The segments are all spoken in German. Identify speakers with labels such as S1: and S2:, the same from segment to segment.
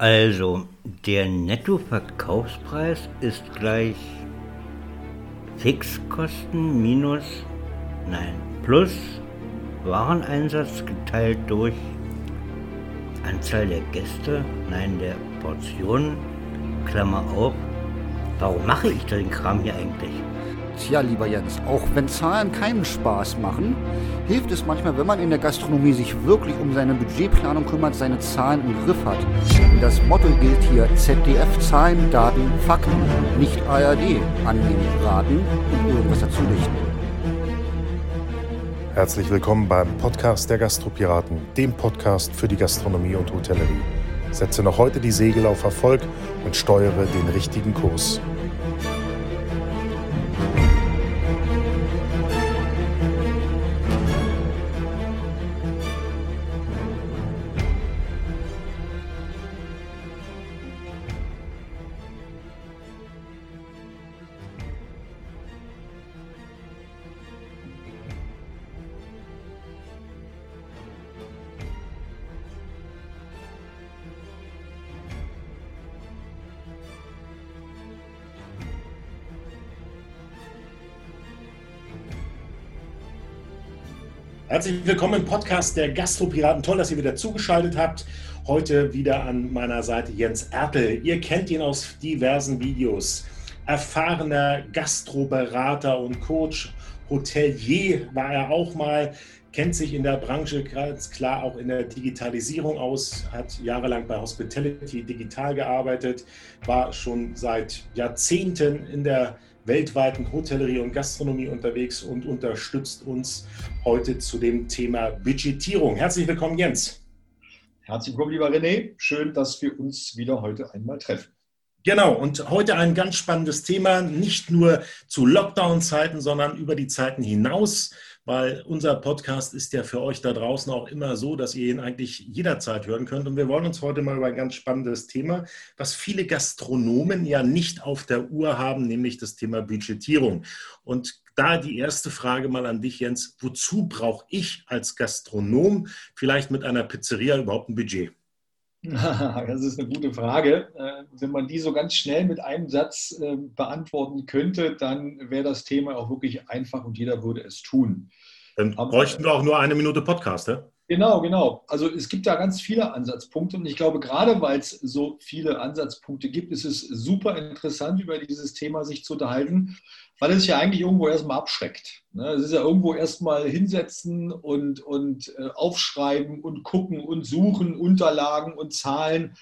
S1: Also, der Nettoverkaufspreis ist gleich Fixkosten minus, nein, plus Wareneinsatz geteilt durch Anzahl der Gäste, nein, der Portionen, Klammer auf. Warum mache ich den Kram hier eigentlich?
S2: Tja, lieber Jens, auch wenn Zahlen keinen Spaß machen, hilft es manchmal, wenn man in der Gastronomie sich wirklich um seine Budgetplanung kümmert, seine Zahlen im Griff hat. Das Motto gilt hier ZDF Zahlen, Daten, Fakten, nicht ARD. Annehmen, raten und irgendwas dazu dichten.
S3: Herzlich willkommen beim Podcast der Gastropiraten, dem Podcast für die Gastronomie und Hotellerie. Setze noch heute die Segel auf Erfolg und steuere den richtigen Kurs. Herzlich willkommen im Podcast der Gastropiraten. Toll, dass ihr wieder zugeschaltet habt. Heute wieder an meiner Seite Jens Ertel. Ihr kennt ihn aus diversen Videos. Erfahrener Gastroberater und Coach, Hotelier war er auch mal, kennt sich in der Branche ganz klar auch in der Digitalisierung aus, hat jahrelang bei Hospitality digital gearbeitet, war schon seit Jahrzehnten in der weltweiten Hotellerie und Gastronomie unterwegs und unterstützt uns heute zu dem Thema Budgetierung. Herzlich willkommen, Jens.
S4: Herzlich willkommen, lieber René. Schön, dass wir uns wieder heute einmal treffen.
S3: Genau, und heute ein ganz spannendes Thema, nicht nur zu Lockdown-Zeiten, sondern über die Zeiten hinaus weil unser Podcast ist ja für euch da draußen auch immer so, dass ihr ihn eigentlich jederzeit hören könnt. Und wir wollen uns heute mal über ein ganz spannendes Thema, was viele Gastronomen ja nicht auf der Uhr haben, nämlich das Thema Budgetierung. Und da die erste Frage mal an dich, Jens. Wozu brauche ich als Gastronom vielleicht mit einer Pizzeria überhaupt ein Budget?
S4: Das ist eine gute Frage. Äh, wenn man die so ganz schnell mit einem Satz äh, beantworten könnte, dann wäre das Thema auch wirklich einfach und jeder würde es tun.
S3: Dann bräuchten wir auch nur eine Minute Podcast, ja?
S4: Genau, genau. Also es gibt da ganz viele Ansatzpunkte und ich glaube, gerade weil es so viele Ansatzpunkte gibt, ist es super interessant, über dieses Thema sich zu unterhalten, weil es ja eigentlich irgendwo erstmal abschreckt. Ne? Es ist ja irgendwo erstmal hinsetzen und, und äh, aufschreiben und gucken und suchen, Unterlagen und Zahlen.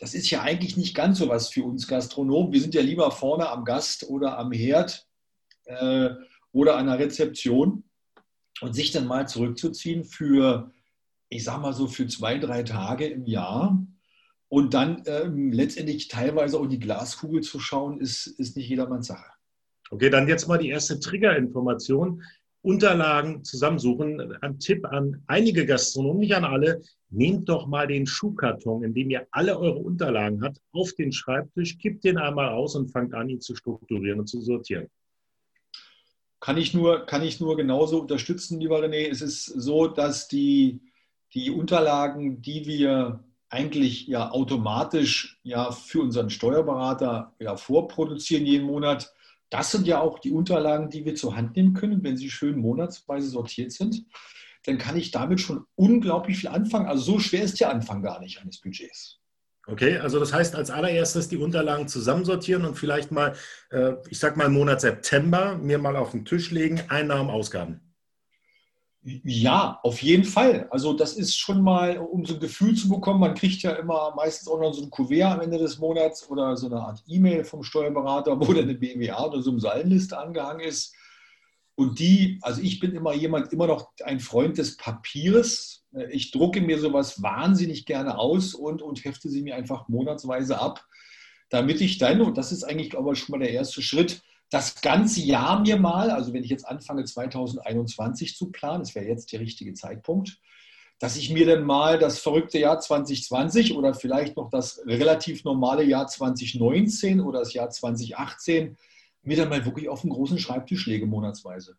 S4: Das ist ja eigentlich nicht ganz so was für uns Gastronomen. Wir sind ja lieber vorne am Gast oder am Herd äh, oder an der Rezeption und sich dann mal zurückzuziehen für ich sag mal so, für zwei, drei Tage im Jahr. Und dann ähm, letztendlich teilweise auch die Glaskugel zu schauen, ist, ist nicht jedermanns Sache.
S3: Okay, dann jetzt mal die erste Triggerinformation. Unterlagen zusammensuchen. Ein Tipp an einige Gastronomen, nicht an alle. Nehmt doch mal den Schuhkarton, in dem ihr alle eure Unterlagen habt, auf den Schreibtisch, kippt den einmal aus und fangt an, ihn zu strukturieren und zu sortieren.
S4: Kann ich nur, kann ich nur genauso unterstützen, lieber René. Es ist so, dass die, die Unterlagen, die wir eigentlich ja automatisch ja für unseren Steuerberater ja vorproduzieren jeden Monat, das sind ja auch die Unterlagen, die wir zur Hand nehmen können, wenn sie schön monatsweise sortiert sind. Dann kann ich damit schon unglaublich viel anfangen. Also so schwer ist der Anfang gar nicht eines Budgets.
S3: Okay, also das heißt als allererstes die Unterlagen zusammensortieren und vielleicht mal, äh, ich sag mal Monat September, mir mal auf den Tisch legen, Einnahmen, Ausgaben.
S4: Ja, auf jeden Fall. Also das ist schon mal, um so ein Gefühl zu bekommen, man kriegt ja immer meistens auch noch so ein Kuvert am Ende des Monats oder so eine Art E-Mail vom Steuerberater, wo dann eine BWA oder so eine Sallenliste angehangen ist. Und die, also ich bin immer jemand, immer noch ein Freund des Papiers. Ich drucke mir sowas wahnsinnig gerne aus und, und hefte sie mir einfach monatsweise ab, damit ich dann, und das ist eigentlich, glaube ich, schon mal der erste Schritt, das ganze Jahr mir mal, also wenn ich jetzt anfange 2021 zu planen, das wäre jetzt der richtige Zeitpunkt, dass ich mir dann mal das verrückte Jahr 2020 oder vielleicht noch das relativ normale Jahr 2019 oder das Jahr 2018 mir dann mal wirklich auf einen großen Schreibtisch lege monatsweise.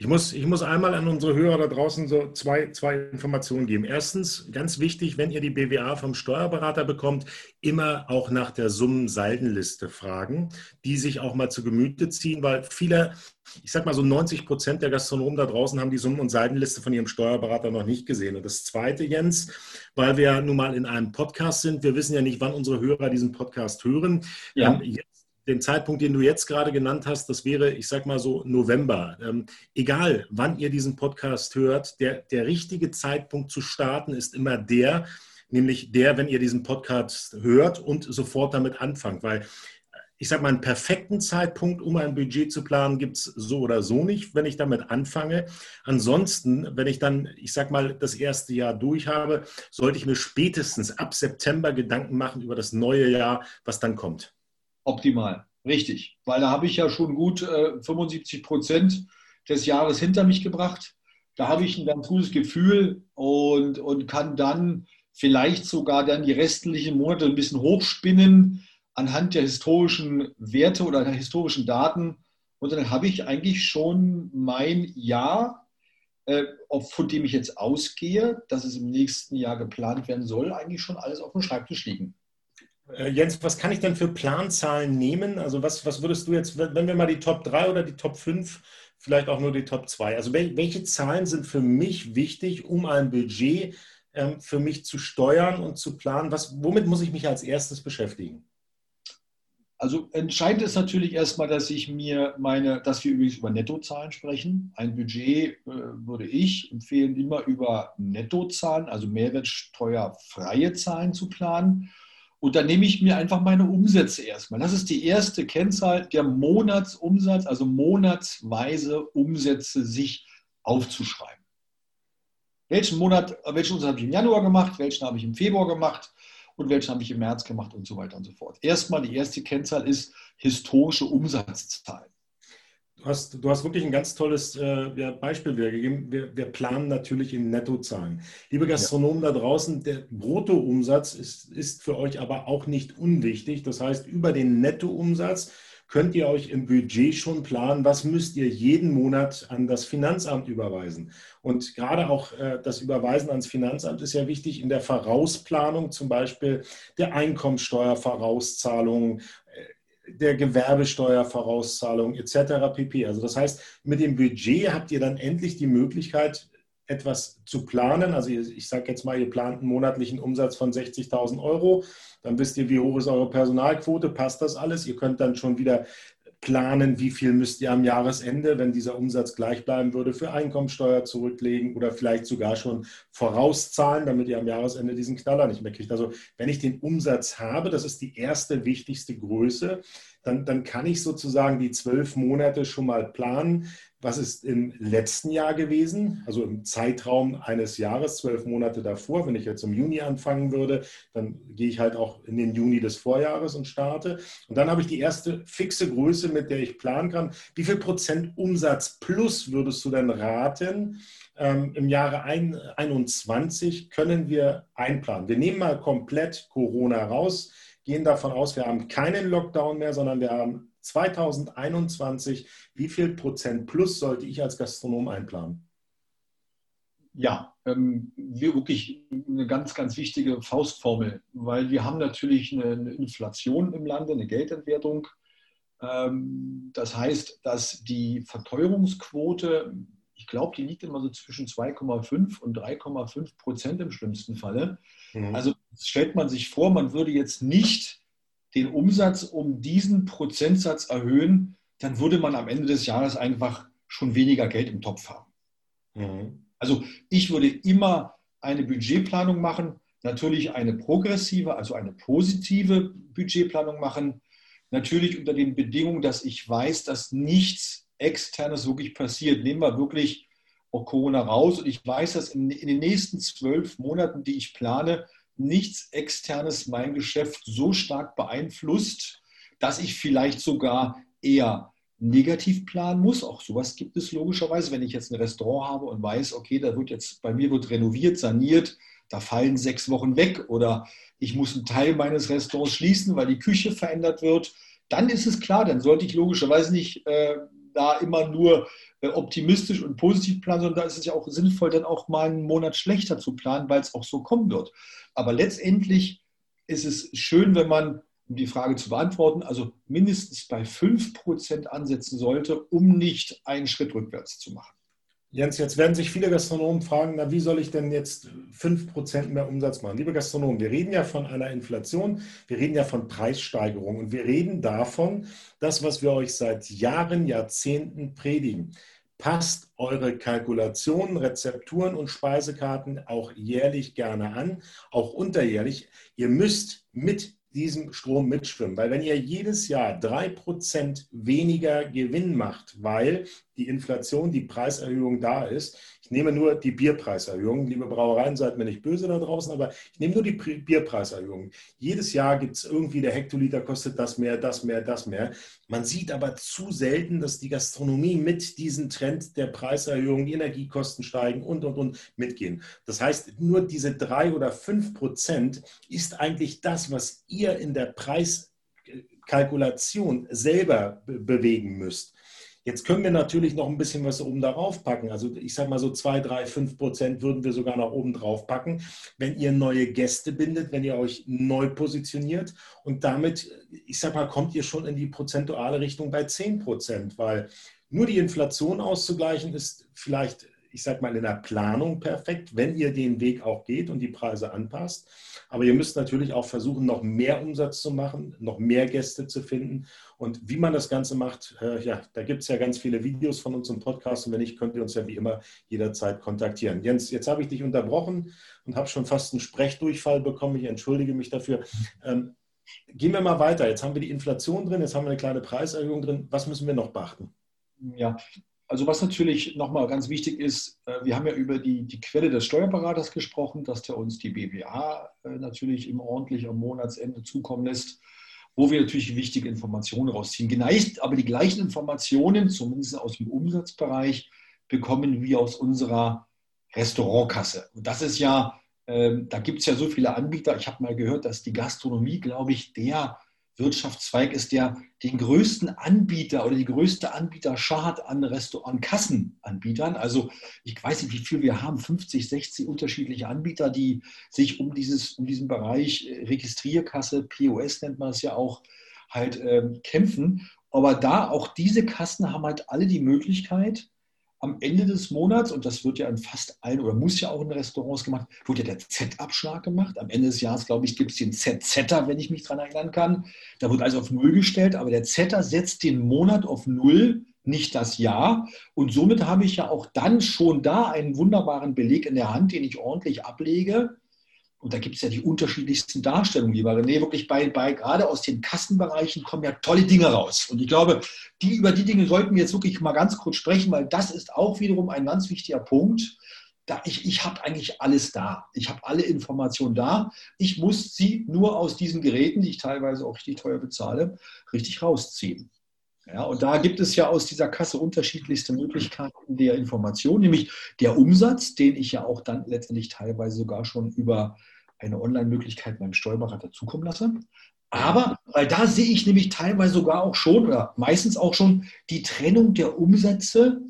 S3: Ich muss, ich muss einmal an unsere Hörer da draußen so zwei, zwei Informationen geben. Erstens, ganz wichtig, wenn ihr die BWA vom Steuerberater bekommt, immer auch nach der Summensaldenliste fragen, die sich auch mal zu Gemüte ziehen, weil viele, ich sag mal so 90 Prozent der Gastronomen da draußen haben die Summen- und Saldenliste von ihrem Steuerberater noch nicht gesehen. Und das Zweite, Jens, weil wir nun mal in einem Podcast sind, wir wissen ja nicht, wann unsere Hörer diesen Podcast hören. Ja. Ähm, den Zeitpunkt, den du jetzt gerade genannt hast, das wäre, ich sag mal so, November. Ähm, egal, wann ihr diesen Podcast hört, der, der richtige Zeitpunkt zu starten ist immer der, nämlich der, wenn ihr diesen Podcast hört und sofort damit anfangt. Weil ich sage mal, einen perfekten Zeitpunkt, um ein Budget zu planen, gibt es so oder so nicht, wenn ich damit anfange. Ansonsten, wenn ich dann, ich sage mal, das erste Jahr durch habe, sollte ich mir spätestens ab September Gedanken machen über das neue Jahr, was dann kommt
S4: optimal. Richtig, weil da habe ich ja schon gut äh, 75 Prozent des Jahres hinter mich gebracht. Da habe ich ein ganz gutes Gefühl und, und kann dann vielleicht sogar dann die restlichen Monate ein bisschen hochspinnen anhand der historischen Werte oder der historischen Daten. Und dann habe ich eigentlich schon mein Jahr, äh, von dem ich jetzt ausgehe, dass es im nächsten Jahr geplant werden soll, eigentlich schon alles auf dem Schreibtisch liegen.
S3: Äh, Jens, was kann ich denn für Planzahlen nehmen? Also was, was würdest du jetzt, wenn wir mal die Top 3 oder die Top 5, vielleicht auch nur die Top 2, also welche Zahlen sind für mich wichtig, um ein Budget ähm, für mich zu steuern und zu planen? Was, womit muss ich mich als erstes beschäftigen?
S4: Also entscheidend ist natürlich erstmal, dass ich mir meine, dass wir übrigens über Nettozahlen sprechen. Ein Budget äh, würde ich empfehlen, immer über Nettozahlen, also mehrwertsteuerfreie Zahlen zu planen. Und dann nehme ich mir einfach meine Umsätze erstmal. Das ist die erste Kennzahl, der Monatsumsatz, also monatsweise Umsätze sich aufzuschreiben. Welchen Monat, welchen Umsatz habe ich im Januar gemacht, welchen habe ich im Februar gemacht und welchen habe ich im März gemacht und so weiter und so fort. Erstmal die erste Kennzahl ist historische Umsatzzahlen.
S3: Du hast, du hast wirklich ein ganz tolles äh, Beispiel gegeben. Wir, wir, planen natürlich in Nettozahlen. Liebe Gastronomen ja. da draußen, der Bruttoumsatz ist, ist für euch aber auch nicht unwichtig. Das heißt, über den Nettoumsatz könnt ihr euch im Budget schon planen, was müsst ihr jeden Monat an das Finanzamt überweisen. Und gerade auch äh, das Überweisen ans Finanzamt ist ja wichtig in der Vorausplanung, zum Beispiel der Einkommensteuervorauszahlung, der Gewerbesteuervorauszahlung etc. pp. Also das heißt, mit dem Budget habt ihr dann endlich die Möglichkeit, etwas zu planen. Also ich sage jetzt mal, ihr plant einen monatlichen Umsatz von 60.000 Euro. Dann wisst ihr, wie hoch ist eure Personalquote, passt das alles. Ihr könnt dann schon wieder planen, wie viel müsst ihr am Jahresende, wenn dieser Umsatz gleich bleiben würde, für Einkommensteuer zurücklegen oder vielleicht sogar schon vorauszahlen, damit ihr am Jahresende diesen Knaller nicht mehr kriegt. Also wenn ich den Umsatz habe, das ist die erste wichtigste Größe, dann, dann kann ich sozusagen die zwölf Monate schon mal planen. Was ist im letzten Jahr gewesen? Also im Zeitraum eines Jahres, zwölf Monate davor. Wenn ich jetzt im Juni anfangen würde, dann gehe ich halt auch in den Juni des Vorjahres und starte. Und dann habe ich die erste fixe Größe, mit der ich planen kann. Wie viel Prozent Umsatz plus würdest du denn raten? Ähm, Im Jahre 2021 können wir einplanen. Wir nehmen mal komplett Corona raus gehen davon aus, wir haben keinen Lockdown mehr, sondern wir haben 2021. Wie viel Prozent plus sollte ich als Gastronom einplanen?
S4: Ja, ähm, wirklich eine ganz, ganz wichtige Faustformel, weil wir haben natürlich eine Inflation im Lande, eine Geldentwertung. Ähm, das heißt, dass die Verteuerungsquote, ich glaube, die liegt immer so zwischen 2,5 und 3,5 Prozent im schlimmsten Falle. Mhm. Also stellt man sich vor, man würde jetzt nicht den Umsatz um diesen Prozentsatz erhöhen, dann würde man am Ende des Jahres einfach schon weniger Geld im Topf haben. Mhm. Also ich würde immer eine Budgetplanung machen, natürlich eine progressive, also eine positive Budgetplanung machen, natürlich unter den Bedingungen, dass ich weiß, dass nichts Externes wirklich passiert. Nehmen wir wirklich auch Corona raus und ich weiß, dass in, in den nächsten zwölf Monaten, die ich plane, nichts Externes mein Geschäft so stark beeinflusst, dass ich vielleicht sogar eher negativ planen muss. Auch sowas gibt es logischerweise, wenn ich jetzt ein Restaurant habe und weiß, okay, da wird jetzt bei mir wird renoviert, saniert, da fallen sechs Wochen weg oder ich muss einen Teil meines Restaurants schließen, weil die Küche verändert wird. Dann ist es klar, dann sollte ich logischerweise nicht äh, da immer nur äh, optimistisch und positiv planen, sondern da ist es ja auch sinnvoll, dann auch mal einen Monat schlechter zu planen, weil es auch so kommen wird. Aber letztendlich ist es schön, wenn man, um die Frage zu beantworten, also mindestens bei 5% ansetzen sollte, um nicht einen Schritt rückwärts zu machen.
S3: Jens, jetzt werden sich viele Gastronomen fragen, na, wie soll ich denn jetzt 5% mehr Umsatz machen? Liebe Gastronomen, wir reden ja von einer Inflation, wir reden ja von Preissteigerung und wir reden davon, das, was wir euch seit Jahren, Jahrzehnten predigen. Passt eure Kalkulationen, Rezepturen und Speisekarten auch jährlich gerne an, auch unterjährlich. Ihr müsst mit diesem Strom mitschwimmen. Weil wenn ihr jedes Jahr drei Prozent weniger Gewinn macht, weil die Inflation, die Preiserhöhung da ist, ich nehme nur die Bierpreiserhöhung, liebe Brauereien, seid mir nicht böse da draußen, aber ich nehme nur die Bierpreiserhöhung. Jedes Jahr gibt es irgendwie, der Hektoliter kostet das mehr, das mehr, das mehr. Man sieht aber zu selten, dass die Gastronomie mit diesem Trend der Preiserhöhung, die Energiekosten steigen und, und, und mitgehen. Das heißt, nur diese drei oder fünf Prozent ist eigentlich das, was ihr in der Preiskalkulation selber bewegen müsst. Jetzt können wir natürlich noch ein bisschen was oben darauf packen. Also ich sage mal so 2, 3, 5 Prozent würden wir sogar noch oben drauf packen, wenn ihr neue Gäste bindet, wenn ihr euch neu positioniert. Und damit, ich sage mal, kommt ihr schon in die prozentuale Richtung bei 10 Prozent, weil nur die Inflation auszugleichen ist vielleicht, ich sage mal, in der Planung perfekt, wenn ihr den Weg auch geht und die Preise anpasst. Aber ihr müsst natürlich auch versuchen, noch mehr Umsatz zu machen, noch mehr Gäste zu finden. Und wie man das Ganze macht, äh, ja, da gibt es ja ganz viele Videos von uns im Podcast. Und wenn nicht, könnt ihr uns ja wie immer jederzeit kontaktieren. Jens, jetzt habe ich dich unterbrochen und habe schon fast einen Sprechdurchfall bekommen. Ich entschuldige mich dafür. Ähm, gehen wir mal weiter. Jetzt haben wir die Inflation drin, jetzt haben wir eine kleine Preiserhöhung drin. Was müssen wir noch beachten?
S4: Ja, also was natürlich nochmal ganz wichtig ist, äh, wir haben ja über die, die Quelle des Steuerberaters gesprochen, dass der uns die BWA äh, natürlich im ordentlich am Monatsende zukommen lässt, wo wir natürlich wichtige Informationen rausziehen. Geneigt, aber die gleichen Informationen, zumindest aus dem Umsatzbereich, bekommen wir aus unserer Restaurantkasse. Und das ist ja, ähm, da gibt es ja so viele Anbieter. Ich habe mal gehört, dass die Gastronomie, glaube ich, der Wirtschaftszweig ist, der den größten Anbieter oder die größte Anbieterschar hat an Restaurantkassenanbietern. Also ich weiß nicht, wie viel wir haben, 50, 60 unterschiedliche Anbieter, die sich um, dieses, um diesen Bereich äh, Registrierkasse, POS nennt man es ja auch, halt äh, kämpfen. Aber da auch diese Kassen haben halt alle die Möglichkeit, am Ende des Monats, und das wird ja in fast allen oder muss ja auch in Restaurants gemacht, wird ja der Z-Abschlag gemacht. Am Ende des Jahres, glaube ich, gibt es den Z-Zetter, wenn ich mich daran erinnern kann. Da wird also auf Null gestellt, aber der Zetter setzt den Monat auf Null, nicht das Jahr. Und somit habe ich ja auch dann schon da einen wunderbaren Beleg in der Hand, den ich ordentlich ablege und da gibt es ja die unterschiedlichsten Darstellungen, lieber René, wirklich bei, bei, gerade aus den Kassenbereichen kommen ja tolle Dinge raus. Und ich glaube, die, über die Dinge sollten wir jetzt wirklich mal ganz kurz sprechen, weil das ist auch wiederum ein ganz wichtiger Punkt. Da ich ich habe eigentlich alles da. Ich habe alle Informationen da. Ich muss sie nur aus diesen Geräten, die ich teilweise auch richtig teuer bezahle, richtig rausziehen. Ja, und da gibt es ja aus dieser Kasse unterschiedlichste Möglichkeiten der Information, nämlich der Umsatz, den ich ja auch dann letztendlich teilweise sogar schon über eine Online-Möglichkeit beim Steuerberater zukommen lasse. Aber, weil da sehe ich nämlich teilweise sogar auch schon oder meistens auch schon die Trennung der Umsätze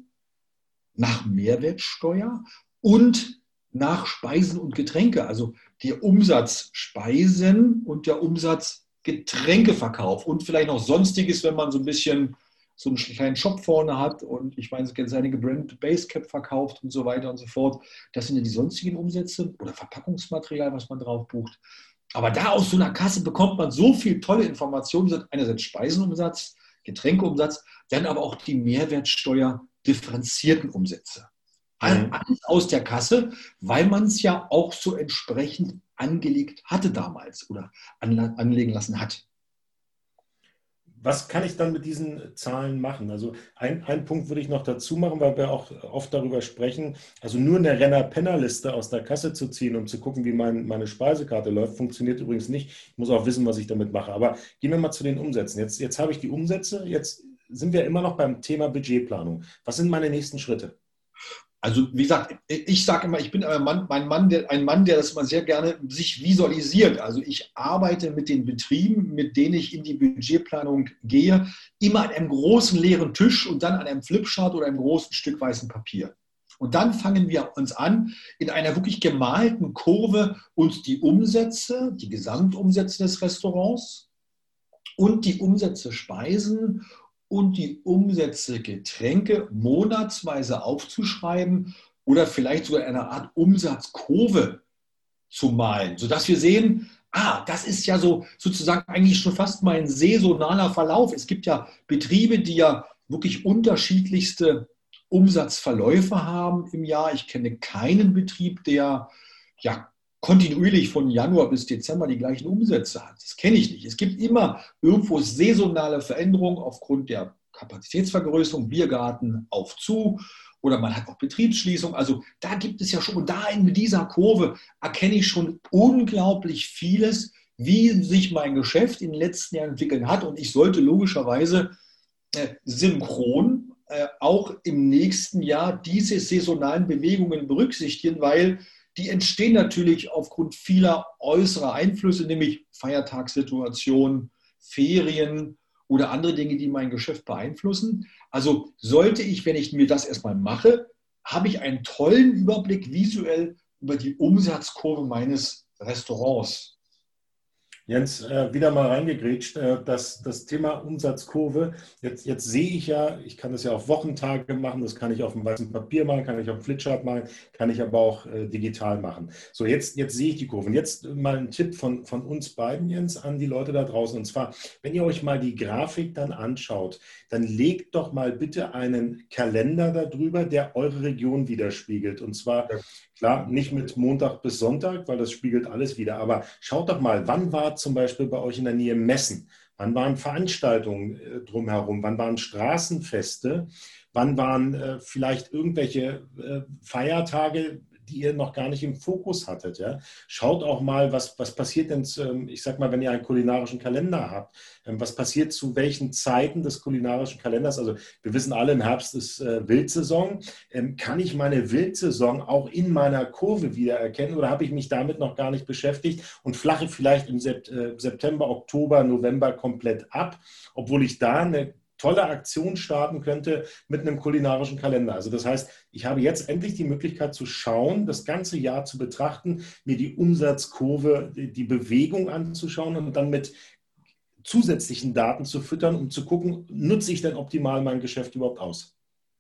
S4: nach Mehrwertsteuer und nach Speisen und Getränke. Also der Umsatz Speisen und der Umsatz Getränkeverkauf und vielleicht noch Sonstiges, wenn man so ein bisschen so einen kleinen Shop vorne hat und ich meine, seine Brand Basecap verkauft und so weiter und so fort. Das sind ja die sonstigen Umsätze oder Verpackungsmaterial, was man drauf bucht. Aber da aus so einer Kasse bekommt man so viel tolle Informationen. Einerseits Speisenumsatz, Getränkeumsatz, dann aber auch die Mehrwertsteuer differenzierten Umsätze. Mhm. Alles aus der Kasse, weil man es ja auch so entsprechend angelegt hatte damals oder anlegen lassen hat.
S3: Was kann ich dann mit diesen Zahlen machen? Also ein, ein Punkt würde ich noch dazu machen, weil wir auch oft darüber sprechen. Also nur eine Renner-Penner-Liste aus der Kasse zu ziehen, um zu gucken, wie mein, meine Speisekarte läuft, funktioniert übrigens nicht. Ich muss auch wissen, was ich damit mache. Aber gehen wir mal zu den Umsätzen. Jetzt, jetzt habe ich die Umsätze. Jetzt sind wir immer noch beim Thema Budgetplanung. Was sind meine nächsten Schritte?
S4: Also wie gesagt, ich sage immer, ich bin ein Mann, mein Mann, der, ein Mann, der das immer sehr gerne sich visualisiert. Also ich arbeite mit den Betrieben, mit denen ich in die Budgetplanung gehe, immer an einem großen leeren Tisch und dann an einem Flipchart oder einem großen Stück weißen Papier. Und dann fangen wir uns an, in einer wirklich gemalten Kurve uns die Umsätze, die Gesamtumsätze des Restaurants und die Umsätze Speisen und die Umsätze Getränke monatsweise aufzuschreiben oder vielleicht sogar eine Art Umsatzkurve zu malen, sodass wir sehen, ah, das ist ja so sozusagen eigentlich schon fast mal ein saisonaler Verlauf. Es gibt ja Betriebe, die ja wirklich unterschiedlichste Umsatzverläufe haben im Jahr. Ich kenne keinen Betrieb, der ja kontinuierlich von Januar bis Dezember die gleichen Umsätze hat. Das kenne ich nicht. Es gibt immer irgendwo saisonale Veränderungen aufgrund der Kapazitätsvergrößerung, Biergarten auf zu oder man hat auch Betriebsschließung. Also da gibt es ja schon, und da in dieser Kurve erkenne ich schon unglaublich vieles, wie sich mein Geschäft in den letzten Jahren entwickelt hat. Und ich sollte logischerweise äh, synchron äh, auch im nächsten Jahr diese saisonalen Bewegungen berücksichtigen, weil die entstehen natürlich aufgrund vieler äußerer Einflüsse, nämlich Feiertagssituationen, Ferien oder andere Dinge, die mein Geschäft beeinflussen. Also sollte ich, wenn ich mir das erstmal mache, habe ich einen tollen Überblick visuell über die Umsatzkurve meines Restaurants.
S3: Jens, äh, wieder mal reingegrätscht, äh, das, das Thema Umsatzkurve. Jetzt, jetzt sehe ich ja, ich kann das ja auf Wochentage machen, das kann ich auf dem weißen Papier machen, kann ich auf dem Flipchart machen, kann ich aber auch äh, digital machen. So, jetzt, jetzt sehe ich die Kurven. Jetzt mal ein Tipp von, von uns beiden, Jens, an die Leute da draußen. Und zwar, wenn ihr euch mal die Grafik dann anschaut, dann legt doch mal bitte einen Kalender darüber, der eure Region widerspiegelt. Und zwar Klar, nicht mit Montag bis Sonntag, weil das spiegelt alles wieder. Aber schaut doch mal, wann war zum Beispiel bei euch in der Nähe Messen? Wann waren Veranstaltungen äh, drumherum? Wann waren Straßenfeste? Wann waren äh, vielleicht irgendwelche äh, Feiertage, die ihr noch gar nicht im Fokus hattet. Ja? Schaut auch mal, was, was passiert denn, ähm, ich sag mal, wenn ihr einen kulinarischen Kalender habt, ähm, was passiert zu welchen Zeiten des kulinarischen Kalenders? Also wir wissen alle, im Herbst ist äh, Wildsaison. Ähm, kann ich meine Wildsaison auch in meiner Kurve wiedererkennen oder habe ich mich damit noch gar nicht beschäftigt und flache vielleicht im äh, September, Oktober, November komplett ab, obwohl ich da eine tolle Aktion starten könnte mit einem kulinarischen Kalender. Also das heißt, ich habe jetzt endlich die Möglichkeit zu schauen, das ganze Jahr zu betrachten, mir die Umsatzkurve, die Bewegung anzuschauen und dann mit zusätzlichen Daten zu füttern, um zu gucken, nutze ich denn optimal mein Geschäft überhaupt aus?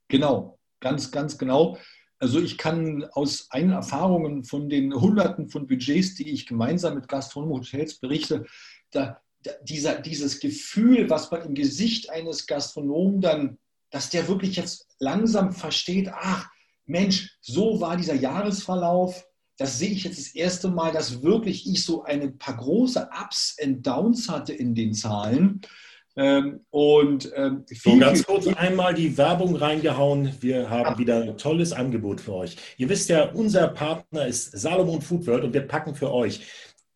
S4: Genau, ganz, ganz genau. Also ich kann aus eigenen Erfahrungen von den Hunderten von Budgets, die ich gemeinsam mit Gastronomen Hotels berichte, da, dieser, dieses Gefühl, was man im Gesicht eines Gastronomen dann, dass der wirklich jetzt langsam versteht, ach Mensch, so war dieser Jahresverlauf, das sehe ich jetzt das erste Mal, dass wirklich ich so ein paar große Ups und Downs hatte in den Zahlen. Ähm, und ähm,
S3: so ganz kurz einmal die Werbung reingehauen. Wir haben wieder ein tolles Angebot für euch. Ihr wisst ja, unser Partner ist Salomon Food World und wir packen für euch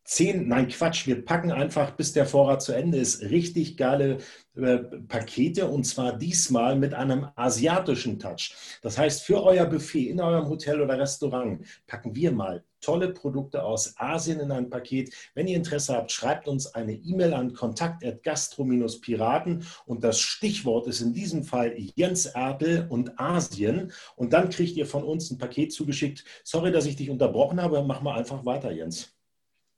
S3: zehn, nein Quatsch, wir packen einfach, bis der Vorrat zu Ende ist, richtig geile äh, Pakete und zwar diesmal mit einem asiatischen Touch. Das heißt, für euer Buffet in eurem Hotel oder Restaurant packen wir mal tolle Produkte aus Asien in ein Paket. Wenn ihr Interesse habt, schreibt uns eine E-Mail an kontakt.gastro-piraten und das Stichwort ist in diesem Fall Jens Ertel und Asien und dann kriegt ihr von uns ein Paket zugeschickt. Sorry, dass ich dich unterbrochen habe, mach mal einfach weiter, Jens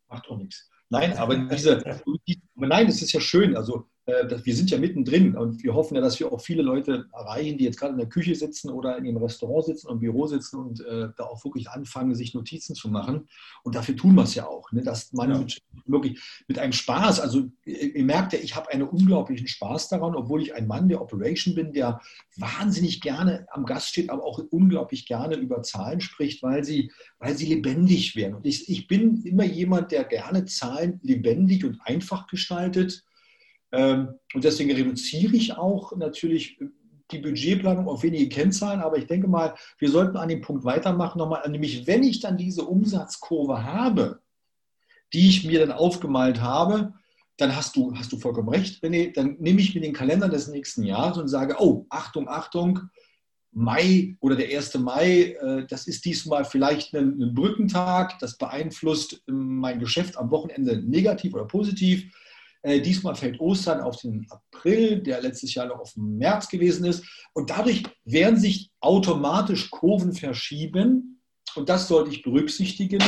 S4: macht auch nichts. Nein, aber diese, nein, es ist ja schön. Also wir sind ja mittendrin und wir hoffen ja, dass wir auch viele Leute erreichen, die jetzt gerade in der Küche sitzen oder in ihrem Restaurant sitzen und im Büro sitzen und äh, da auch wirklich anfangen, sich Notizen zu machen. Und dafür tun wir es ja auch, ne? dass man ja. mit, wirklich mit einem Spaß, also ihr merkt ja, ich habe einen unglaublichen Spaß daran, obwohl ich ein Mann der Operation bin, der wahnsinnig gerne am Gast steht, aber auch unglaublich gerne über Zahlen spricht, weil sie, weil sie lebendig werden. Und ich, ich bin immer jemand, der gerne Zahlen lebendig und einfach gestaltet und deswegen reduziere ich auch natürlich die Budgetplanung auf wenige Kennzahlen, aber ich denke mal, wir sollten an dem Punkt weitermachen nochmal, nämlich wenn ich dann diese Umsatzkurve habe, die ich mir dann aufgemalt habe, dann hast du, hast du vollkommen recht, René, dann nehme ich mir den Kalender des nächsten Jahres und sage, oh, Achtung, Achtung, Mai oder der 1. Mai, äh, das ist diesmal vielleicht ein, ein Brückentag, das beeinflusst ähm, mein Geschäft am Wochenende negativ oder positiv. Äh, diesmal fällt Ostern auf den April, der letztes Jahr noch auf den März gewesen ist. Und dadurch werden sich automatisch Kurven verschieben. Und das sollte ich berücksichtigen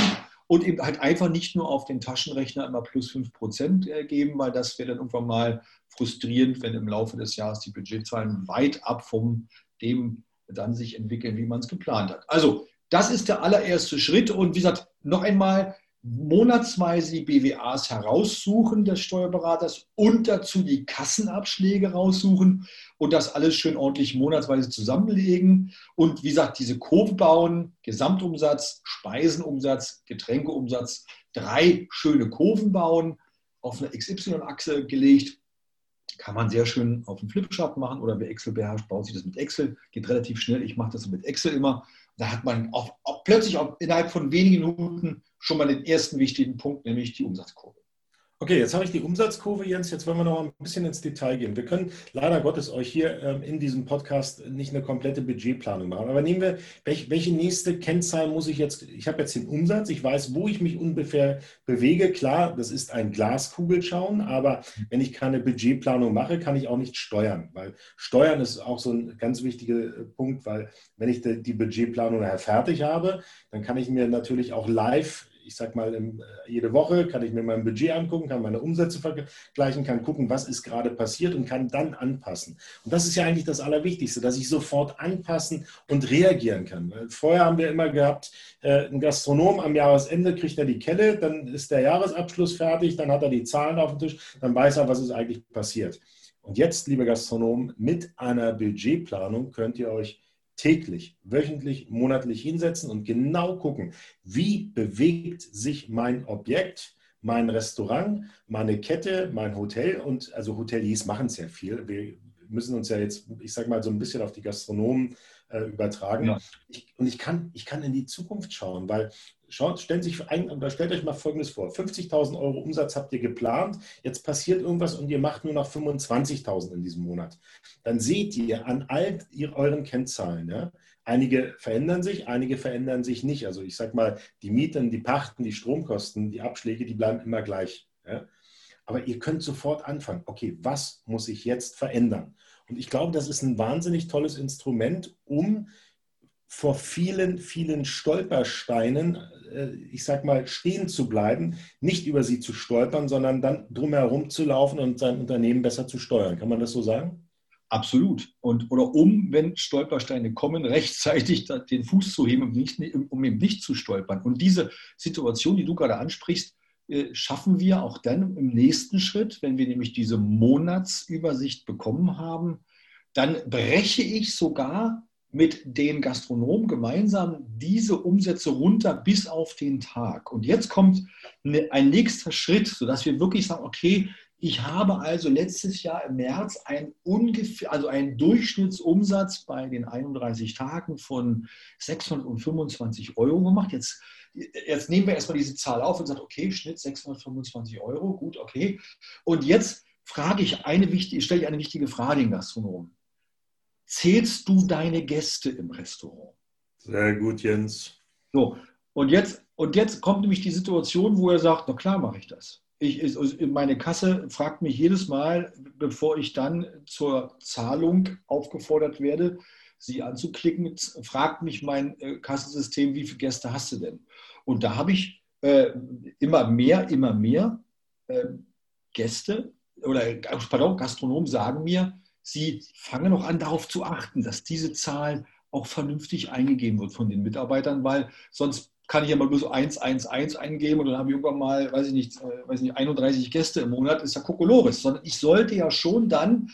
S4: und eben halt einfach nicht nur auf den Taschenrechner immer plus 5% äh, geben, weil das wäre dann irgendwann mal frustrierend, wenn im Laufe des Jahres die Budgetzahlen weit ab vom dem dann sich entwickeln, wie man es geplant hat. Also, das ist der allererste Schritt. Und wie gesagt, noch einmal monatsweise die BWAs heraussuchen des Steuerberaters und dazu die Kassenabschläge raussuchen und das alles schön ordentlich monatsweise zusammenlegen. Und wie gesagt, diese Kurve bauen, Gesamtumsatz, Speisenumsatz, Getränkeumsatz, drei schöne Kurven bauen, auf eine XY-Achse gelegt kann man sehr schön auf dem Flipchart machen oder wer Excel beherrscht, baut sich das mit Excel, geht relativ schnell. Ich mache das mit Excel immer. Da hat man auch, auch plötzlich auch innerhalb von wenigen Minuten schon mal den ersten wichtigen Punkt, nämlich die Umsatzkurve.
S3: Okay, jetzt habe ich die Umsatzkurve, Jens. Jetzt wollen wir noch ein bisschen ins Detail gehen. Wir können leider Gottes euch hier ähm, in diesem Podcast nicht eine komplette Budgetplanung machen. Aber nehmen wir, welche, nächste Kennzahl muss ich jetzt? Ich habe jetzt den Umsatz, ich weiß, wo ich mich ungefähr bewege. Klar, das ist ein Glaskugelschauen, aber wenn ich keine Budgetplanung mache, kann ich auch nicht steuern. Weil Steuern ist auch so ein ganz wichtiger äh, Punkt, weil wenn ich die Budgetplanung fertig habe, dann kann ich mir natürlich auch live ich sag mal, äh, jede Woche kann ich mir mein Budget angucken, kann meine Umsätze vergleichen, kann gucken, was ist gerade passiert und kann dann anpassen. Und das ist ja eigentlich das Allerwichtigste, dass ich sofort anpassen und reagieren kann. Vorher haben wir immer gehabt, äh, ein Gastronom am Jahresende kriegt er die Kelle, dann ist der Jahresabschluss fertig, dann hat er die Zahlen auf dem Tisch, dann weiß er, was ist eigentlich passiert. Und jetzt, liebe Gastronomen, mit einer Budgetplanung könnt ihr euch täglich, wöchentlich, monatlich hinsetzen und genau gucken, wie bewegt sich mein Objekt, mein Restaurant, meine Kette, mein Hotel und also Hoteliers machen sehr viel. Wir müssen uns ja jetzt, ich sage mal, so ein bisschen auf die Gastronomen äh, übertragen. Ja. Ich, und ich kann, ich kann in die Zukunft schauen, weil Schaut, stellt, sich ein, oder stellt euch mal Folgendes vor. 50.000 Euro Umsatz habt ihr geplant, jetzt passiert irgendwas und ihr macht nur noch 25.000 in diesem Monat. Dann seht ihr an all euren Kennzahlen, ja, einige verändern sich, einige verändern sich nicht. Also ich sage mal, die Mieten, die Pachten, die Stromkosten, die Abschläge, die bleiben immer gleich. Ja. Aber ihr könnt sofort anfangen, okay, was muss ich jetzt verändern? Und ich glaube, das ist ein wahnsinnig tolles Instrument, um vor vielen, vielen Stolpersteinen, äh, ich sag mal, stehen zu bleiben, nicht über sie zu stolpern, sondern dann drumherum zu laufen und sein Unternehmen besser zu steuern. Kann man das so sagen?
S4: Absolut. Und, oder um, wenn Stolpersteine kommen, rechtzeitig den Fuß zu heben, um, nicht, um eben nicht zu stolpern. Und diese Situation, die du gerade ansprichst, äh, schaffen wir auch dann im nächsten Schritt, wenn wir nämlich diese Monatsübersicht bekommen haben, dann breche ich sogar mit den Gastronomen gemeinsam diese Umsätze runter bis auf den Tag. Und jetzt kommt ne, ein nächster Schritt, sodass wir wirklich sagen, okay, ich habe also letztes Jahr im März ein ungefähr, also einen Durchschnittsumsatz bei den 31 Tagen von 625 Euro gemacht. Jetzt, jetzt nehmen wir erstmal diese Zahl auf und sagen, okay, Schnitt 625 Euro, gut, okay. Und jetzt frage ich eine wichtige, stelle ich eine wichtige Frage den Gastronomen zählst du deine Gäste im Restaurant?
S3: Sehr gut, Jens.
S4: So, und jetzt, und jetzt kommt nämlich die Situation, wo er sagt, na klar mache ich das. Ich, meine Kasse fragt mich jedes Mal, bevor ich dann zur Zahlung aufgefordert werde, sie anzuklicken, fragt mich mein äh, Kassensystem, wie viele Gäste hast du denn? Und da habe ich äh, immer mehr, immer mehr äh, Gäste oder pardon, Gastronomen sagen mir, Sie fangen auch an, darauf zu achten, dass diese Zahl auch vernünftig eingegeben wird von den Mitarbeitern, weil sonst kann ich ja mal nur so 111 eingeben und dann habe ich irgendwann mal, weiß ich nicht, äh, weiß nicht 31 Gäste im Monat, ist ja Kokolores, sondern ich sollte ja schon dann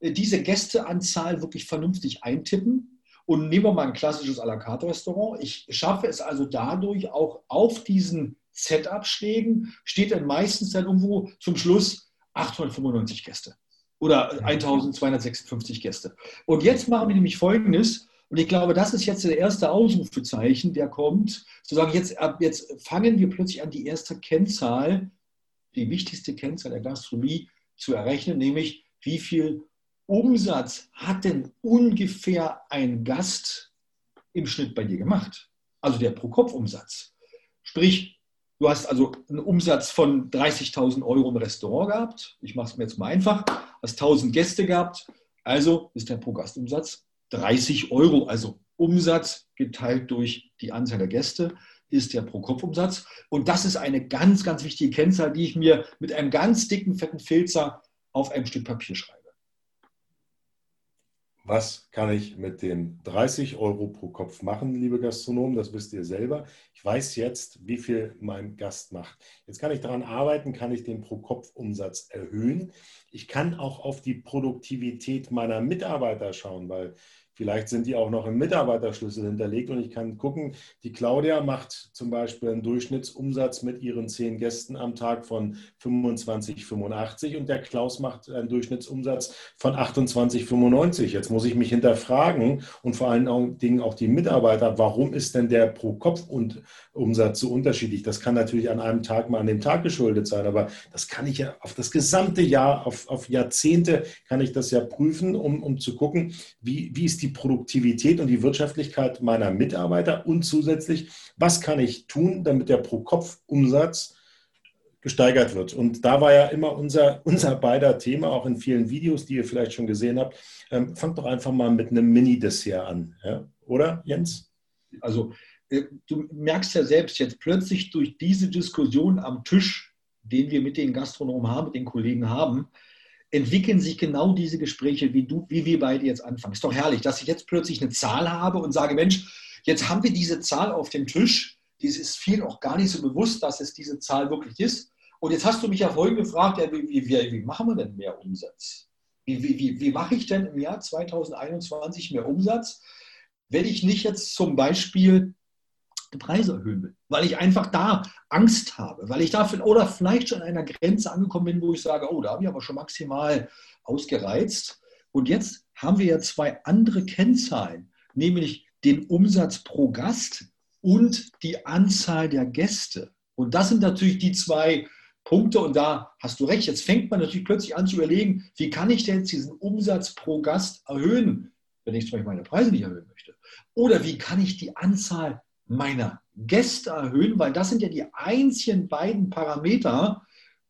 S4: äh, diese Gästeanzahl wirklich vernünftig eintippen. Und nehmen wir mal ein klassisches à la carte Restaurant. Ich schaffe es also dadurch auch auf diesen Z-Abschlägen, steht dann meistens dann irgendwo zum Schluss 895 Gäste oder 1256 Gäste. Und jetzt machen wir nämlich Folgendes. Und ich glaube, das ist jetzt der erste Ausrufezeichen, der kommt. Zu sagen, jetzt, jetzt fangen wir plötzlich an, die erste Kennzahl, die wichtigste Kennzahl der Gastronomie zu errechnen, nämlich wie viel Umsatz hat denn ungefähr ein Gast im Schnitt bei dir gemacht? Also der Pro-Kopf-Umsatz. Sprich, du hast also einen Umsatz von 30.000 Euro im Restaurant gehabt. Ich mache es mir jetzt mal einfach. Hast 1.000 Gäste gehabt. Also ist der Pro-Gast-Umsatz 30 Euro. Also Umsatz geteilt durch die Anzahl der Gäste ist der Pro-Kopf-Umsatz. Und das ist eine ganz, ganz wichtige Kennzahl, die ich mir mit einem ganz dicken, fetten Filzer auf einem Stück Papier schreibe.
S3: Was kann ich mit den 30 Euro pro Kopf machen, liebe Gastronomen? Das wisst ihr selber. Ich weiß jetzt, wie viel mein Gast macht. Jetzt kann ich daran arbeiten, kann ich den Pro-Kopf-Umsatz erhöhen. Ich kann auch auf die Produktivität meiner Mitarbeiter schauen, weil Vielleicht sind die auch noch im Mitarbeiterschlüssel hinterlegt und ich kann gucken, die Claudia macht zum Beispiel einen Durchschnittsumsatz mit ihren zehn Gästen am Tag von 25,85 und der Klaus macht einen Durchschnittsumsatz von 28,95. Jetzt muss ich mich hinterfragen und vor allen Dingen auch die Mitarbeiter, warum ist denn der Pro-Kopf-Umsatz so unterschiedlich? Das kann natürlich an einem Tag mal an dem Tag geschuldet sein, aber das kann ich ja auf das gesamte Jahr, auf, auf Jahrzehnte kann ich das ja prüfen, um, um zu gucken, wie, wie ist die die Produktivität und die Wirtschaftlichkeit meiner Mitarbeiter und zusätzlich, was kann ich tun, damit der Pro-Kopf-Umsatz gesteigert wird. Und da war ja immer unser, unser beider Thema, auch in vielen Videos, die ihr vielleicht schon gesehen habt. Ähm, fangt doch einfach mal mit einem Mini-Dessert an, ja? oder Jens?
S4: Also äh, du merkst ja selbst jetzt plötzlich durch diese Diskussion am Tisch, den wir mit den Gastronomen haben, mit den Kollegen haben, entwickeln sich genau diese Gespräche, wie du, wie wir beide jetzt anfangen. Ist doch herrlich, dass ich jetzt plötzlich eine Zahl habe und sage, Mensch, jetzt haben wir diese Zahl auf dem Tisch. Dies ist vielen auch gar nicht so bewusst, dass es diese Zahl wirklich ist. Und jetzt hast du mich ja vorhin gefragt, ja, wie, wie, wie, machen wir denn mehr Umsatz? Wie, wie, wie mache ich denn im Jahr 2021 mehr Umsatz, wenn ich nicht jetzt zum Beispiel die Preise erhöhen will, weil ich einfach da Angst habe, weil ich dafür oder vielleicht schon an einer Grenze angekommen bin, wo ich sage, oh, da habe ich aber schon maximal ausgereizt. Und jetzt haben wir ja zwei andere Kennzahlen, nämlich den Umsatz pro Gast und die Anzahl der Gäste. Und das sind natürlich die zwei Punkte und da hast du recht. Jetzt fängt man natürlich plötzlich an zu überlegen, wie kann ich denn jetzt diesen Umsatz pro Gast erhöhen, wenn ich zum Beispiel meine Preise nicht erhöhen möchte? Oder wie kann ich die Anzahl meiner Gäste erhöhen, weil das sind ja die einzigen beiden Parameter,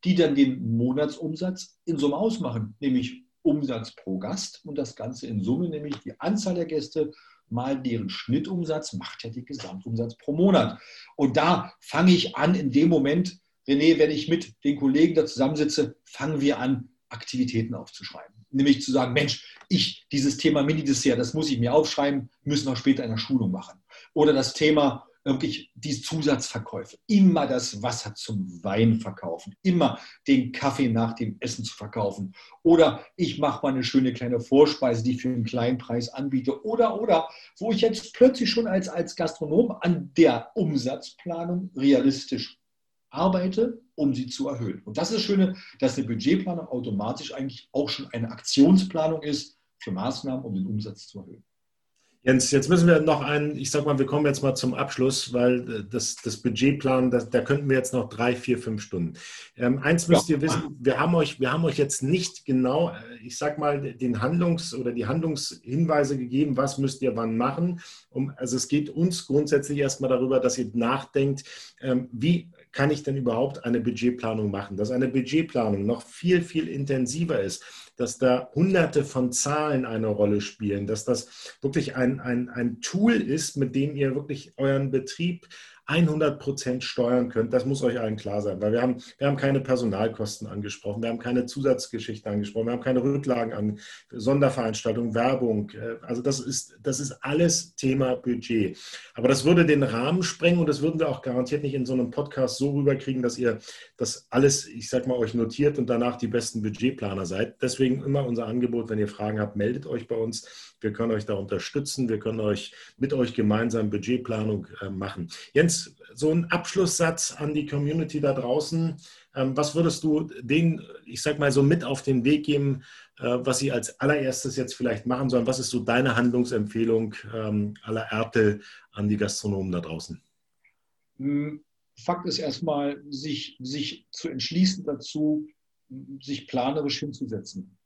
S4: die dann den Monatsumsatz in Summe ausmachen, nämlich Umsatz pro Gast und das Ganze in Summe, nämlich die Anzahl der Gäste mal deren Schnittumsatz macht ja den Gesamtumsatz pro Monat. Und da fange ich an, in dem Moment, René, wenn ich mit den Kollegen da zusammensitze, fangen wir an, Aktivitäten aufzuschreiben. Nämlich zu sagen, Mensch, ich, dieses Thema Mini-Dessert, das muss ich mir aufschreiben, müssen wir später in der Schulung machen. Oder das Thema wirklich die Zusatzverkäufe. Immer das Wasser zum Wein verkaufen. Immer den Kaffee nach dem Essen zu verkaufen. Oder ich mache mal eine schöne kleine Vorspeise, die ich für einen kleinen Preis anbiete. Oder, oder, wo ich jetzt plötzlich schon als, als Gastronom an der Umsatzplanung realistisch arbeite, um sie zu erhöhen. Und das ist das Schöne, dass eine Budgetplanung automatisch eigentlich auch schon eine Aktionsplanung ist für Maßnahmen, um den Umsatz zu erhöhen.
S3: Jens, jetzt müssen wir noch einen, ich sag mal, wir kommen jetzt mal zum Abschluss, weil äh, das, das Budgetplan, das, da könnten wir jetzt noch drei, vier, fünf Stunden. Ähm, eins müsst ja. ihr wissen, wir haben euch, wir haben euch jetzt nicht genau, äh, ich sag mal, den Handlungs- oder die Handlungshinweise gegeben, was müsst ihr wann machen. Um, also es geht uns grundsätzlich erstmal darüber, dass ihr nachdenkt, ähm, wie kann ich denn überhaupt eine Budgetplanung machen? Dass eine Budgetplanung noch viel, viel intensiver ist dass da hunderte von Zahlen eine Rolle spielen, dass das wirklich ein, ein, ein Tool ist, mit dem ihr wirklich euren Betrieb 100 Prozent steuern könnt, das muss euch allen klar sein, weil wir haben, wir haben keine Personalkosten angesprochen, wir haben keine Zusatzgeschichten angesprochen, wir haben keine Rücklagen an Sonderveranstaltungen, Werbung. Äh, also das ist, das ist alles Thema Budget. Aber das würde den Rahmen sprengen und das würden wir auch garantiert nicht in so einem Podcast so rüberkriegen, dass ihr das alles, ich sag mal, euch notiert und danach die besten Budgetplaner seid. Deswegen immer unser Angebot, wenn ihr Fragen habt, meldet euch bei uns. Wir können euch da unterstützen. Wir können euch mit euch gemeinsam Budgetplanung äh, machen. Jens, so ein Abschlusssatz an die Community da draußen. Ähm, was würdest du denen, ich sag mal, so mit auf den Weg geben, äh, was sie als allererstes jetzt vielleicht machen sollen? Was ist so deine Handlungsempfehlung ähm, aller Ertel an die Gastronomen da draußen?
S4: Hm, Fakt ist erstmal, sich, sich zu entschließen dazu, sich planerisch hinzusetzen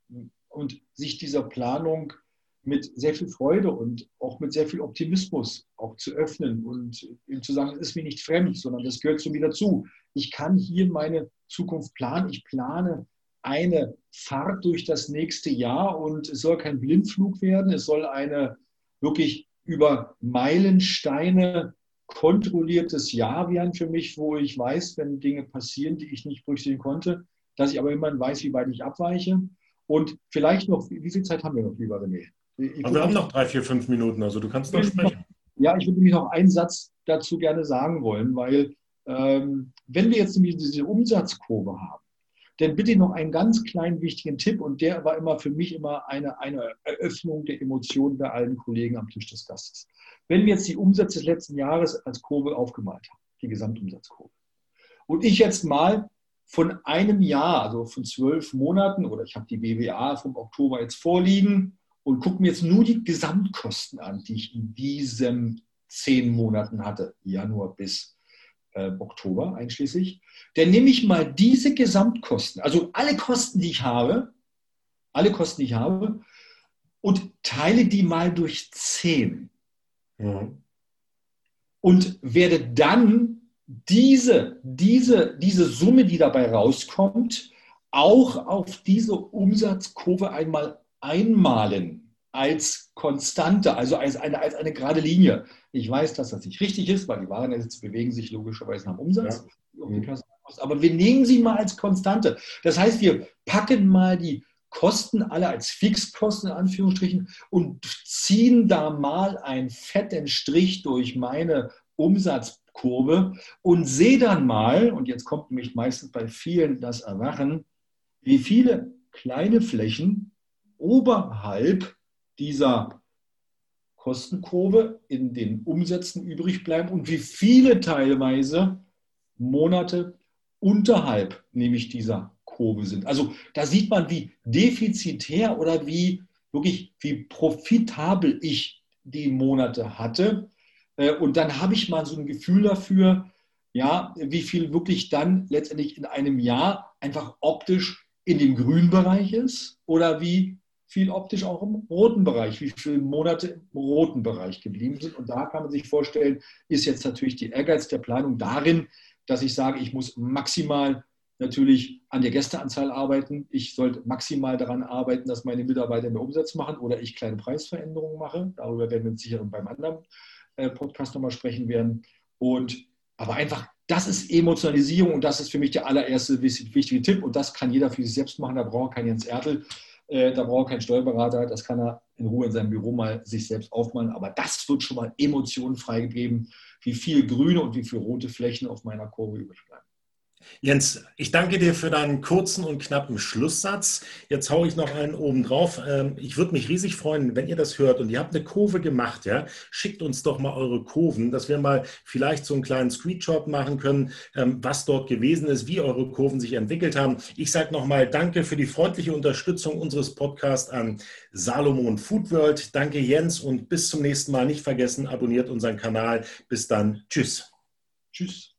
S4: und sich dieser Planung mit sehr viel Freude und auch mit sehr viel Optimismus auch zu öffnen und ihm zu sagen, es ist mir nicht fremd, sondern das gehört zu mir dazu. Ich kann hier meine Zukunft planen. Ich plane eine Fahrt durch das nächste Jahr und es soll kein Blindflug werden. Es soll eine wirklich über Meilensteine kontrolliertes Jahr werden für mich, wo ich weiß, wenn Dinge passieren, die ich nicht berücksichtigen konnte, dass ich aber immerhin weiß, wie weit ich abweiche. Und vielleicht noch, wie viel Zeit haben wir noch, lieber René?
S3: Aber wir haben noch drei, vier, fünf Minuten, also du kannst noch sprechen.
S4: Ja, ich würde nämlich noch einen Satz dazu gerne sagen wollen, weil ähm, wenn wir jetzt diese Umsatzkurve haben, dann bitte noch einen ganz kleinen wichtigen Tipp und der war immer für mich immer eine, eine Eröffnung der Emotionen bei allen Kollegen am Tisch des Gastes. Wenn wir jetzt die Umsätze des letzten Jahres als Kurve aufgemalt haben, die Gesamtumsatzkurve, und ich jetzt mal von einem Jahr, also von zwölf Monaten, oder ich habe die BWA vom Oktober jetzt vorliegen und gucke mir jetzt nur die Gesamtkosten an, die ich in diesen zehn Monaten hatte, Januar bis äh, Oktober einschließlich, dann nehme ich mal diese Gesamtkosten, also alle Kosten, die ich habe, alle Kosten, die ich habe, und teile die mal durch zehn. Ja. Und werde dann diese, diese, diese Summe, die dabei rauskommt, auch auf diese Umsatzkurve einmal einmalen als Konstante, also als eine, als eine gerade Linie. Ich weiß, dass das nicht richtig ist, weil die Warensätze bewegen sich logischerweise nach Umsatz. Ja. Aber wir nehmen sie mal als Konstante. Das heißt, wir packen mal die Kosten alle als Fixkosten in Anführungsstrichen und ziehen da mal einen fetten Strich durch meine Umsatz Kurve und sehe dann mal, und jetzt kommt nämlich meistens bei vielen das Erwachen, wie viele kleine Flächen oberhalb dieser Kostenkurve in den Umsätzen übrig bleiben und wie viele teilweise Monate unterhalb nämlich dieser Kurve sind. Also da sieht man, wie defizitär oder wie wirklich wie profitabel ich die Monate hatte äh, und dann habe ich mal so ein Gefühl dafür, ja, wie viel wirklich dann letztendlich in einem Jahr einfach optisch in dem grünen Bereich ist oder wie viel optisch auch im roten Bereich, wie viele Monate im roten Bereich geblieben sind. Und da kann man sich vorstellen, ist jetzt natürlich die Ehrgeiz der Planung darin, dass ich sage, ich muss maximal natürlich an der Gästeanzahl arbeiten. Ich sollte maximal daran arbeiten, dass meine Mitarbeiter mehr Umsatz machen oder ich kleine Preisveränderungen mache. Darüber werden wir sicher beim anderen äh, Podcast nochmal sprechen werden. Und aber einfach, das ist Emotionalisierung und das ist für mich der allererste wichtige Tipp. Und das kann jeder für sich selbst machen. Da braucht er keinen Jens Ertel, äh, da braucht er keinen Steuerberater. Das kann er in Ruhe in seinem Büro mal sich selbst aufmalen. Aber das wird schon mal Emotionen freigegeben, wie viel grüne und wie viel rote Flächen auf meiner Kurve übrig bleiben.
S3: Jens, ich danke dir für deinen kurzen und knappen Schlusssatz. Jetzt haue ich noch einen oben drauf. Ähm, ich würde mich riesig freuen, wenn ihr das hört und ihr habt eine Kurve gemacht, ja, schickt uns doch mal eure Kurven, dass wir mal vielleicht so einen kleinen Screenshot machen können, ähm, was dort gewesen ist, wie eure Kurven sich entwickelt haben. Ich sage nochmal Danke für die freundliche Unterstützung unseres Podcasts an Salomon Food World. Danke Jens und bis zum nächsten Mal. Nicht vergessen, abonniert unseren Kanal. Bis dann. Tschüss.
S4: Tschüss.